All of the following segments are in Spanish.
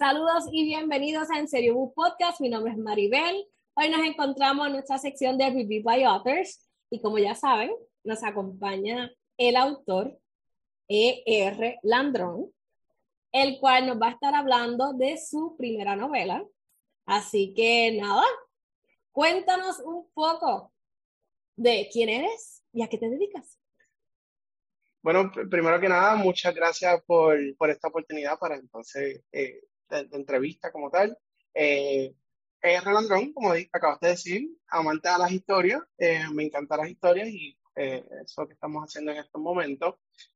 Saludos y bienvenidos a En Serio Book Podcast. Mi nombre es Maribel. Hoy nos encontramos en nuestra sección de Review by Authors y como ya saben, nos acompaña el autor E.R. Landrón, el cual nos va a estar hablando de su primera novela. Así que nada, cuéntanos un poco de quién eres y a qué te dedicas. Bueno, primero que nada, muchas gracias por, por esta oportunidad para entonces eh, de, entrevista como tal. Eh, es Relandrón, como acabaste de decir, amante de las historias, eh, me encantan las historias y eh, eso que estamos haciendo en estos momentos.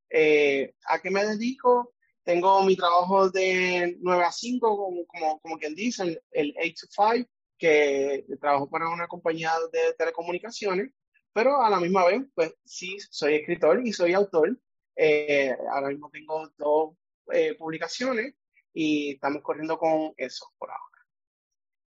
Eh, ¿A qué me dedico? Tengo mi trabajo de 9 a 5, como, como, como quien dice, el, 8 to 5, que trabajo para una compañía de telecomunicaciones, pero a la misma vez, pues sí, soy escritor y soy autor. ahora mismo tengo dos publicaciones y estamos corriendo con eso por ahora.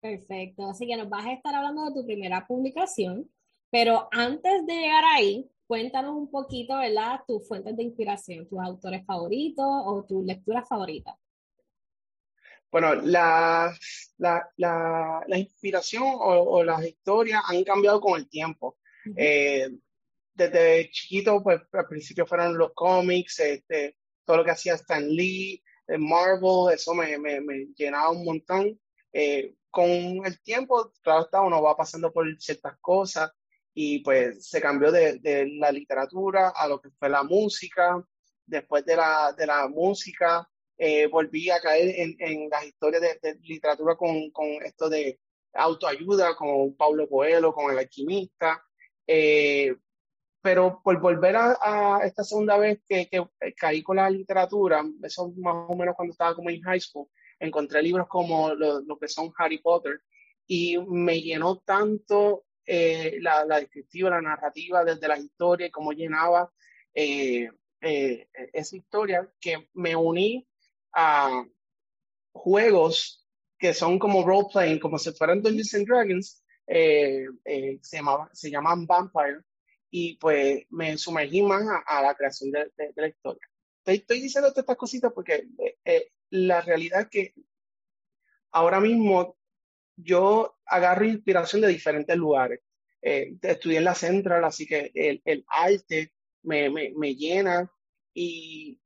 Perfecto, así que nos vas a estar hablando de tu primera publicación, pero antes de llegar ahí, cuéntanos un poquito, ¿verdad? Tus fuentes de inspiración, tus autores favoritos o tus lecturas favoritas. Bueno, la, la, la, la inspiración o, las historias han cambiado con el tiempo. Eh, desde chiquito, pues al principio fueron los cómics, este, todo lo que hacía Stan Lee, Marvel, eso me, me, me llenaba un montón. Eh, con el tiempo, claro está, uno va pasando por ciertas cosas y pues se cambió de, de la literatura a lo que fue la música. Después de la, de la música, eh, volví a caer en, en las historias de, literatura con, con, esto de autoayuda, con Paulo Coelho, con El Alquimista. Eh, pero por volver a, esta segunda vez que, que, caí con la literatura, eso más o menos cuando estaba como en high school, encontré libros como lo, que son Harry Potter y me llenó tanto eh, la, la, descriptiva, la narrativa desde la historia y cómo llenaba eh, eh, esa historia que me uní a juegos que son como role playing, como si fueran Dungeons and Dragons, se, llamaba, se llaman Vampire y pues me sumergí más a, la creación de, la historia. Estoy, diciendo todas estas cositas porque eh, eh, la realidad es que ahora mismo yo agarro inspiración de diferentes lugares. Eh, estudié en la Central, así que el, el arte me, me, me, llena y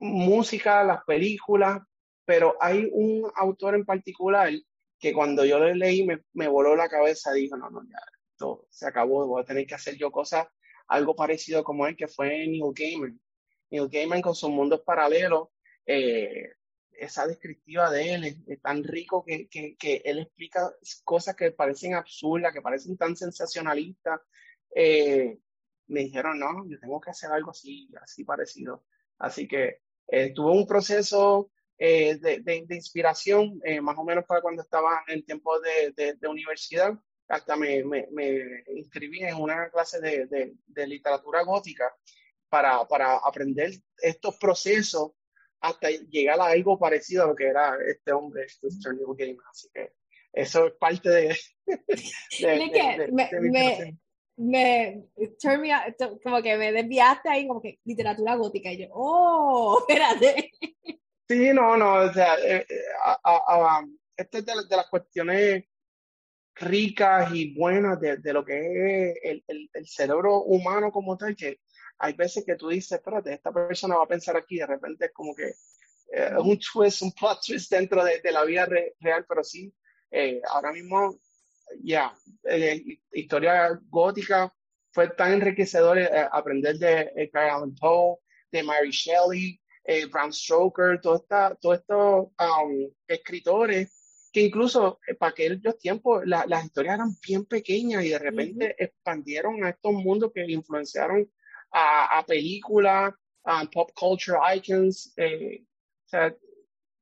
música, las películas, pero hay un autor en particular que cuando yo lo leí me, me voló la cabeza, dijo, no, no, ya, se acabó, voy a tener que hacer yo cosas, algo parecido como él, que fue Neil Gaiman. Neil Gaiman con sus mundos paralelos, eh, esa descriptiva de él es, tan rico que, que, él explica cosas que parecen absurdas, que parecen tan sensacionalistas. Eh, me dijeron, no, yo tengo que hacer algo así, así parecido. Así que eh, tuve un proceso de, de, de, inspiración, más o menos para cuando estaba en tiempo de, de universidad, hasta me, me, me inscribí en una clase de, de, de literatura gótica para, para, aprender estos procesos hasta llegar a algo parecido a lo que era este hombre, este Neil Gaiman. Así que eso es parte de... de, me, me, como que me desviaste ahí como que literatura gótica y yo, oh, espérate. Sí, no, no, o sea, eh, eh, a, esto es de, de, las cuestiones ricas y buenas de, de lo que es el, el, el, cerebro humano como tal, que hay veces que tú dices, espérate, esta persona va a pensar aquí, de repente es como que eh, un twist, un plot twist dentro de, de la vida real, pero sí, eh, ahora mismo, ya, eh, historia gótica fue tan enriquecedor aprender de Edgar Allan Poe, de Mary Shelley, Bram Stoker, todos estos um, escritores que incluso eh, para aquellos tiempos las historias eran bien pequeñas y de repente expandieron a estos mundos que influenciaron a, a películas, a pop culture icons. Eh, sea,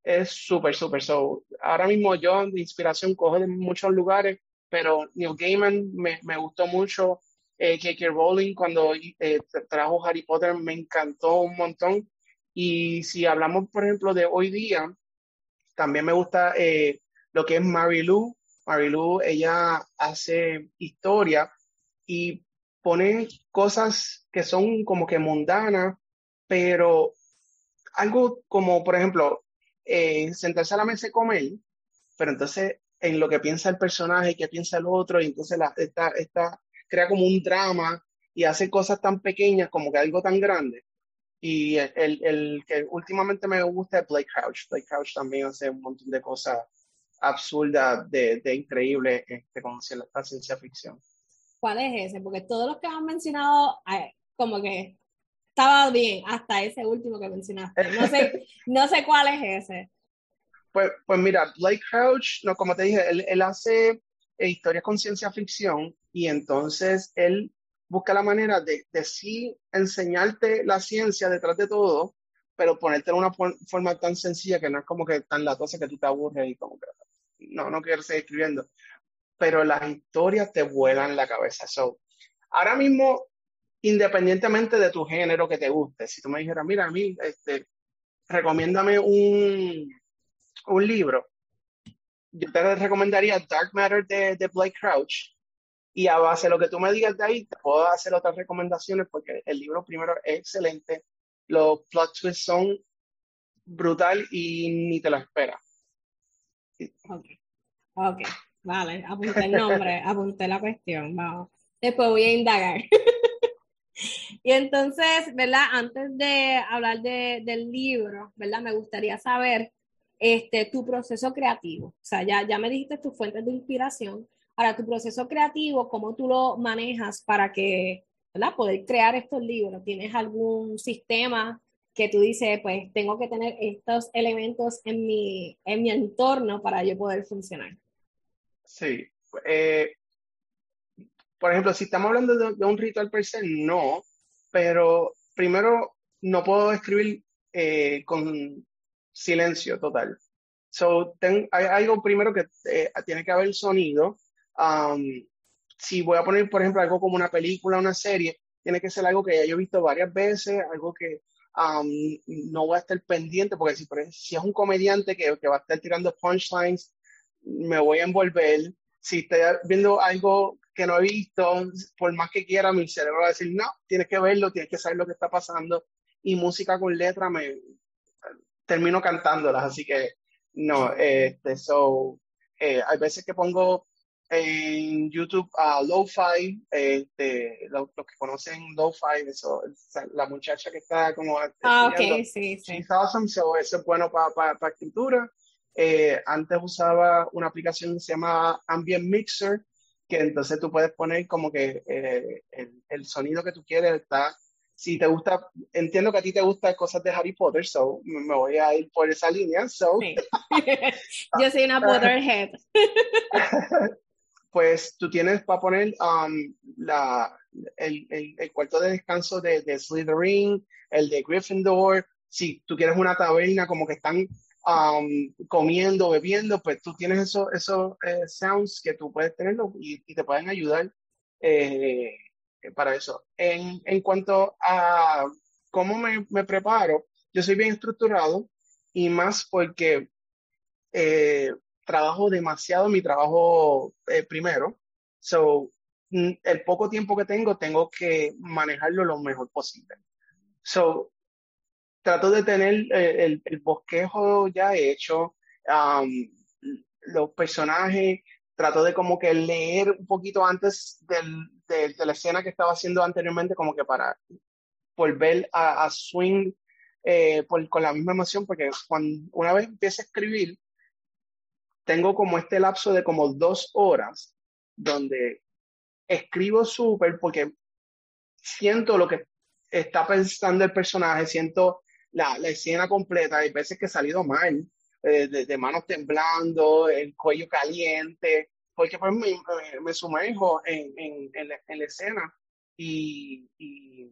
es súper, súper. So, ahora mismo yo de inspiración cojo de muchos lugares, pero Neil Gaiman me, me gustó mucho. Eh, J.K. Rowling cuando eh, trajo Harry Potter me encantó un montón. Y si hablamos, por ejemplo, de hoy día, también me gusta eh, lo que es. Mary Lou, ella hace historia y pone cosas que son como que mundanas, pero algo como, por ejemplo, eh, sentarse a la mesa y comer, pero entonces en lo que piensa el personaje, qué piensa el otro, y entonces la, esta, esta, crea como un drama y hace cosas tan pequeñas como que algo tan grande. Y el, el, que últimamente me gusta es Blake Crouch. Blake Crouch también hace un montón de cosas absurdas, de, de increíbles este, con la ciencia ficción. ¿Cuál es ese? Porque todos los que han mencionado, como que estaba bien hasta ese último que mencionaste. No sé, no sé cuál es ese. Pues, pues mira, Blake Crouch, no, como te dije, él, él hace eh, historias con ciencia ficción y entonces él busca la manera de, de sí enseñarte la ciencia detrás de todo, pero ponerte de una forma tan sencilla que no es como que tan latosa que tú te aburres y como que no, no quiero seguir escribiendo. Pero las historias te vuelan la cabeza. So, ahora mismo independientemente de tu género que te guste. Si tú me dijeras, mira, a mí, este, recomiéndame un, un libro, yo te recomendaría Dark Matter de, de Blake Crouch. Y a base de lo que tú me digas de ahí, te puedo hacer otras recomendaciones porque el libro primero es excelente. Los plot twists son brutal y ni te lo esperas. Ok, ok, vale, apunté el nombre, apunté la cuestión, vamos. Después voy a indagar. Y entonces, ¿verdad? Antes de hablar de, del libro, ¿verdad? Me gustaría saber este, tu proceso creativo. O sea, ya, ya me dijiste tus fuentes de inspiración. Ahora, tu proceso creativo, ¿cómo tú lo manejas para que, ¿verdad? Poder crear estos libros. ¿Tienes algún sistema que tú dices, pues tengo que tener estos elementos en mi, en mi entorno para yo poder funcionar? Sí. Eh, por ejemplo, si estamos hablando de, un ritual per se, no, pero primero no puedo escribir eh, con silencio total. So, hay algo primero que eh, tiene que haber sonido. Um, si voy a poner, por ejemplo, algo como una película, una serie, tiene que ser algo que ya yo he visto varias veces, algo que um, no voy a estar pendiente, porque si, es un comediante que, que va a estar tirando punchlines, me voy a envolver. Si estoy viendo algo que no he visto, por más que quiera, mi cerebro va a decir, no, tienes que verlo, tienes que saber lo que está pasando. Y música con letra me termino cantándolas, así que no, este, so, eh, hay veces que pongo en YouTube a Lo-Fi, este, los, que conocen Lo-Fi, eso, la muchacha que está como... Ah, ok, sí, sí. awesome, so eso es bueno para pa, escritura. Eh, antes usaba una aplicación que se llama Ambient Mixer, que entonces tú puedes poner como que eh, el, sonido que tú quieres está, si te gusta, entiendo que a ti te gustan cosas de Harry Potter, so me voy a ir por esa línea, so. Yo soy una Potterhead. pues tú tienes para poner um, la, el, el, cuarto de descanso de, de Slytherin, el de Gryffindor, si tú quieres una taberna como que están Um, comiendo, bebiendo, pues tú tienes esos eso, eh, sounds que tú puedes tenerlo y, te pueden ayudar eh, para eso. En, en, cuanto a cómo me, me, preparo, yo soy bien estructurado y más porque eh, trabajo demasiado mi trabajo primero. So, mm, el poco tiempo que tengo, tengo que manejarlo lo mejor posible. So, trato de tener eh, el, el, bosquejo ya hecho, los personajes, trato de como que leer un poquito antes de, la escena que estaba haciendo anteriormente, como que para volver a, swing eh, con la misma emoción, porque cuando una vez empiezo a escribir, tengo como este lapso de como dos horas donde escribo súper porque siento lo que está pensando el personaje, siento la, la escena completa, hay veces que he salido mal, eh, de, manos temblando, el cuello caliente, porque pues me, me sumerjo en, en, en, la, escena y, y,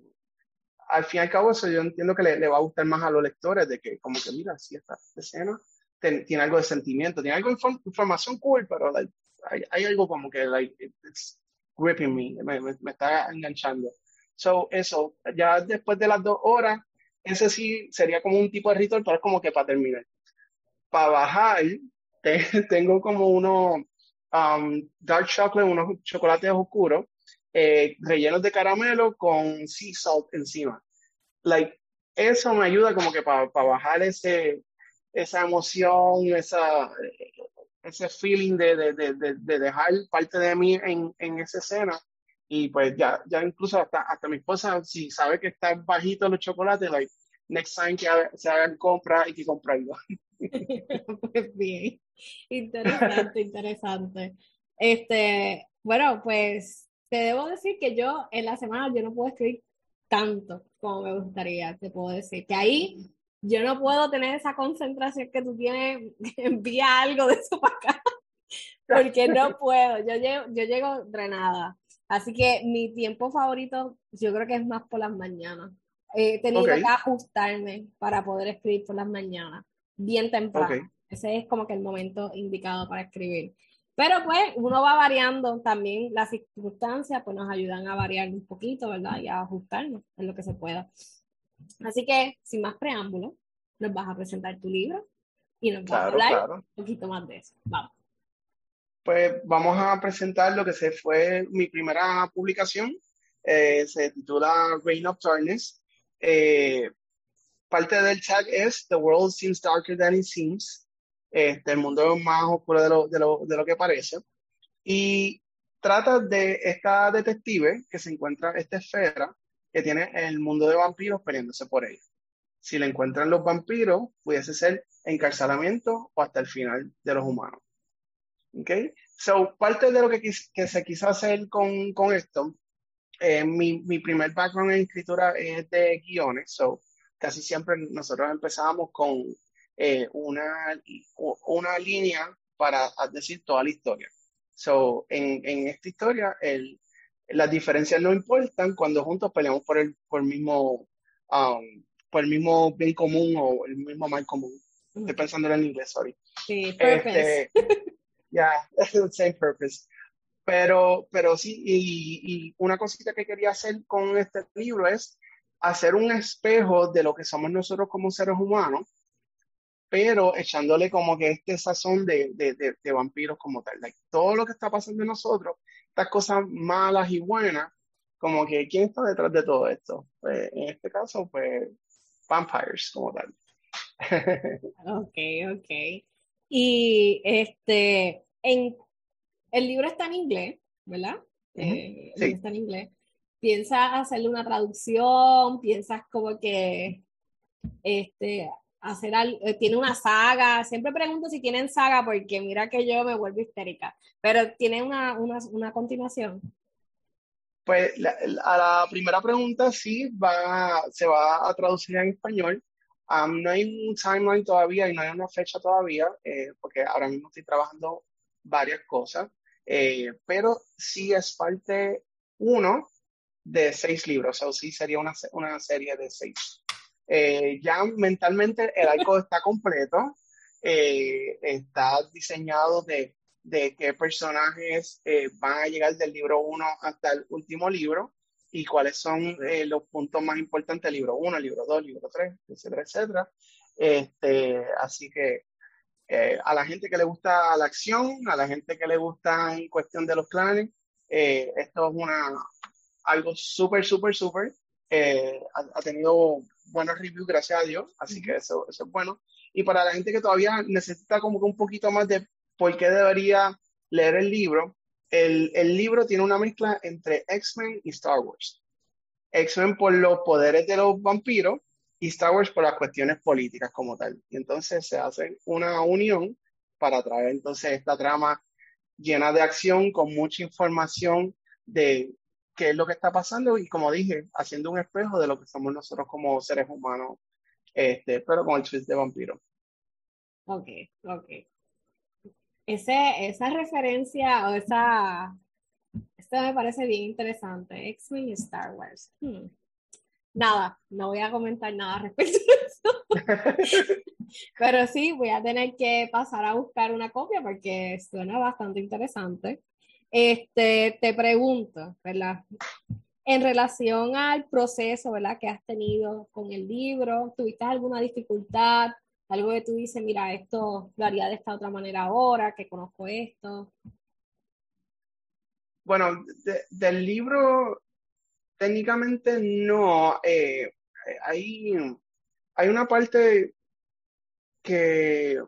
al fin y al cabo eso yo entiendo que le, le, va a gustar más a los lectores, de que como que mira, si esta, escena tiene algo de sentimiento, tiene algo de información cool, pero hay, hay, algo como que like, it's gripping me, me, me, está enganchando. So, eso, ya después de las dos horas, ese sí sería como un tipo de ritual, pero es como que para terminar. Para bajar, tengo como unos um, dark chocolate, unos chocolates oscuros, eh, rellenos de caramelo con sea salt encima. Like, eso me ayuda como que para bajar ese, esa emoción, esa, ese feeling de, de, de, de, dejar parte de mí en, en esa escena. Y pues ya, ya incluso hasta, hasta mi esposa, si sabe que están bajitos los chocolates, like, next time que se hagan compra, hay que comprarlo. pues bien, interesante, interesante. Este, bueno, pues te debo decir que yo en la semana yo no puedo escribir tanto como me gustaría, te puedo decir. Que ahí yo no puedo tener esa concentración que tú tienes, envía algo de eso para acá, porque no puedo, yo llego, yo llego drenada. Así que mi tiempo favorito yo creo que es más por las mañanas. He tenido que ajustarme para poder escribir por las mañanas, bien temprano. Ese es como que el momento indicado para escribir. Pero pues uno va variando también las circunstancias, pues nos ayudan a variar un poquito, ¿verdad? Y a ajustarnos en lo que se pueda. Así que, sin más preámbulos, nos vas a presentar tu libro y nos vas a hablar un poquito más de eso. Vamos. Pues vamos a presentar lo que se fue mi primera publicación. Eh, se titula Reign of Darkness. Eh, parte del tag es The World Seems Darker Than It Seems este, el mundo es más oscuro de lo, de, lo, de lo que parece. Y trata de esta detective que se encuentra esta esfera que tiene el mundo de vampiros peleándose por ella. Si le encuentran los vampiros, pudiese ser encarcelamiento o hasta el final de los humanos. ¿Ok? So, parte de lo que, que se quiso hacer con, con esto, eh, mi, mi, primer background en escritura es de guiones, so casi siempre nosotros empezamos con eh, una, una línea para decir toda la historia. So, en, en esta historia, el, las diferencias no importan cuando juntos peleamos por el, por el mismo um, por el mismo bien común o el mismo mal común. Estoy pensando en inglés, sorry. Sí, purpose. Este, yeah, same purpose. Pero, pero sí, y, y, una cosita que quería hacer con este libro es hacer un espejo de lo que somos nosotros como seres humanos pero echándole como que este sazón de, de, de, vampiros como tal. todo lo que está pasando en nosotros, estas cosas malas y buenas, como que quién está detrás de todo esto. Pues, en este caso, pues, vampires como tal. ok, ok. Y este, en, el libro está en inglés, ¿verdad? Eh, sí. Está en inglés. ¿Piensas hacerle una traducción? ¿Piensas como que este, hacer algo, eh, tiene una saga, siempre pregunto si tienen saga porque mira que yo me vuelvo histérica, pero tiene una, una, una continuación. Pues a la primera pregunta sí va, se va a traducir en español. no hay un timeline todavía y no hay una fecha todavía, eh, porque ahora mismo estoy trabajando varias cosas, eh, pero sí es parte uno de seis libros, o sí sería una, una serie de seis. Eh, ya mentalmente el arco está completo, eh, está diseñado de, de qué personajes eh, van a llegar del libro 1 hasta el último libro y cuáles son los puntos más importantes del libro 1, libro 2, libro 3, etcétera, etcétera. Este, así que a la gente que le gusta la acción, a la gente que le gusta en cuestión de los planes, esto es una, algo súper, súper, súper. ha, tenido buenos reviews, gracias a Dios, así que eso, eso es bueno. Y para la gente que todavía necesita como que un poquito más de por qué debería leer el libro, el, el libro tiene una mezcla entre X-Men y Star Wars. X-Men por los poderes de los vampiros y Star Wars por las cuestiones políticas como tal. Y entonces se hace una unión para traer entonces esta trama llena de acción con mucha información de qué es lo que está pasando y como dije, haciendo un espejo de lo que somos nosotros como seres humanos, este, pero con el twist de vampiro. Ok, ok. Ese, esa referencia o esa, esto me parece bien interesante, X-Men y Star Wars. Hmm. nada, no voy a comentar nada respecto a eso. Pero sí, voy a tener que pasar a buscar una copia porque suena bastante interesante. Este, te pregunto, ¿verdad? En relación al proceso, ¿verdad? Que has tenido con el libro, ¿tuviste alguna dificultad? Algo que tú dices, mira, esto lo haría de esta otra manera ahora, que conozco esto. Bueno, del libro, técnicamente no. Eh, hay, hay una parte que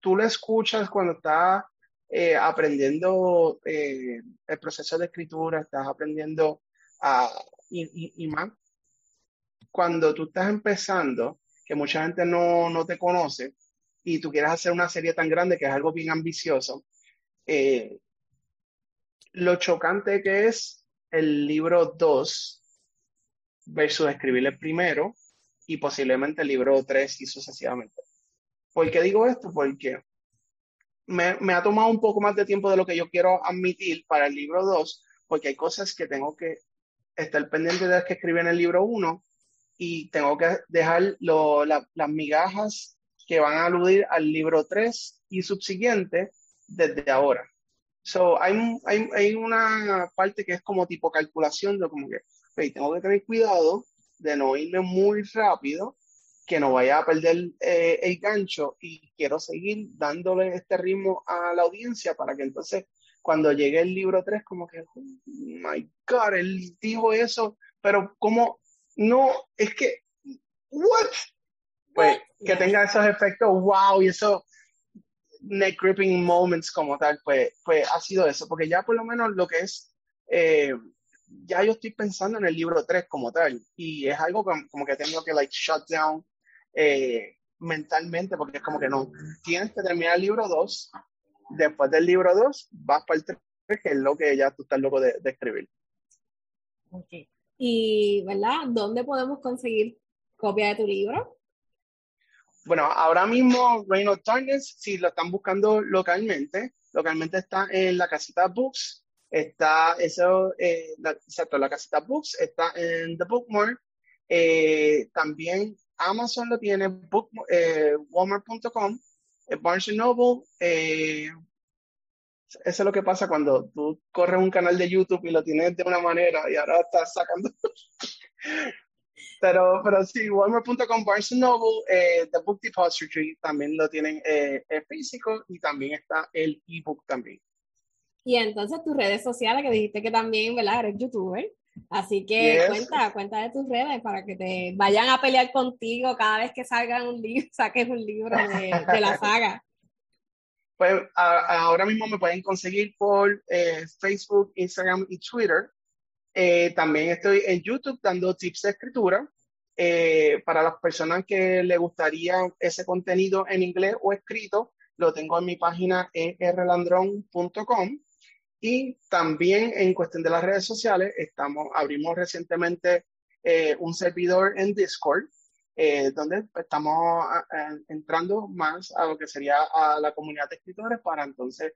tú le escuchas cuando estás eh, aprendiendo eh, el proceso de escritura, estás aprendiendo a, y, más cuando tú estás empezando, que mucha gente no, no, te conoce y tú quieres hacer una serie tan grande que es algo bien ambicioso, eh, lo chocante que es el libro 2 versus escribir el primero y posiblemente el libro 3 y sucesivamente. ¿Por qué digo esto? Porque me, ha tomado un poco más de tiempo de lo que yo quiero admitir para el libro 2, porque hay cosas que tengo que estar pendiente de las que escribí en el libro 1 y tengo que dejar las migajas que van a aludir al libro 3 y subsiguiente desde ahora. So, hay, hay, hay, una parte que es como tipo calculación de como que tengo que tener cuidado de no irme muy rápido, que no vaya a perder eh, el gancho y quiero seguir dándole este ritmo a la audiencia para que entonces cuando llegue el libro 3 como que, oh my God, él dijo eso, pero como no, es que, what? Pues que tenga esos efectos, wow, y esos neck gripping moments como tal, pues, pues ha sido eso, porque ya por lo menos lo que es, eh, ya yo estoy pensando en el libro 3 como tal, y es algo como, que tengo que like shut down eh, mentalmente, porque es como que no, tienes que terminar el libro 2, después del libro 2 vas para el 3, que es lo que ya tú estás loco de, de escribir. Y, ¿verdad? ¿Dónde podemos conseguir copia de tu libro? Bueno, ahora mismo Reign of Darkness, si lo están buscando localmente, localmente está en la casita Books, está eso, eh, la, exacto, la casita Books, está en The Bookmark, eh, también Amazon lo tiene, book, eh, Walmart.com, eh, Barnes Noble, eh, eso es lo que pasa cuando tú corres un canal de YouTube y lo tienes de una manera y ahora estás sacando. pero, pero sí, Walmart.com, Barnes Noble, eh, The Book Depository también lo tienen físico y también está el ebook también. Y entonces tus redes sociales, que dijiste que también, ¿verdad? Eres youtuber. Así que cuenta, cuenta de tus redes para que te vayan a pelear contigo cada vez que salgan un libro, saques un libro de, de la saga. Pues ahora mismo me pueden conseguir por eh, Facebook, Instagram y Twitter. Eh, también estoy en YouTube dando tips de escritura. Eh, para las personas que le gustaría ese contenido en inglés o escrito, lo tengo en mi página rlandron.com. Y también en cuestión de las redes sociales, estamos, abrimos recientemente un servidor en Discord eh, donde estamos entrando más a lo que sería a la comunidad de escritores para entonces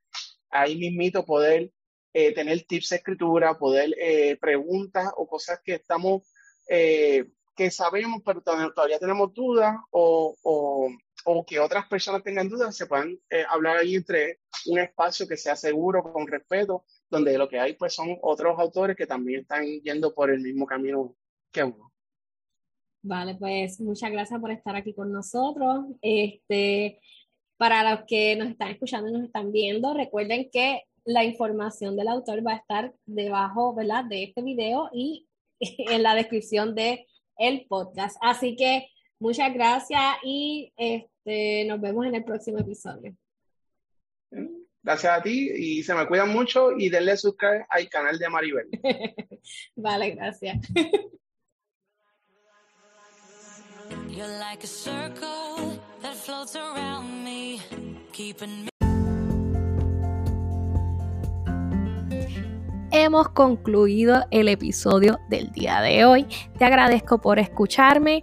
ahí mismito poder eh, tener tips de escritura, poder eh, preguntas o cosas que estamos, que sabemos, pero todavía tenemos dudas o, o, o, que otras personas tengan dudas, se puedan hablar ahí entre un espacio que sea seguro, con respeto, donde lo que hay pues son otros autores que también están yendo por el mismo camino que uno. Vale, pues muchas gracias por estar aquí con nosotros. Este, para los que nos están escuchando y nos están viendo, recuerden que la información del autor va a estar debajo, ¿verdad? De este video y en la descripción de podcast. Así que muchas gracias y este, nos vemos en el próximo episodio. Gracias a ti y se me cuidan mucho y denle suscribir al canal de Maribel. vale, gracias. Hemos concluido el episodio del día de hoy. Te agradezco por escucharme.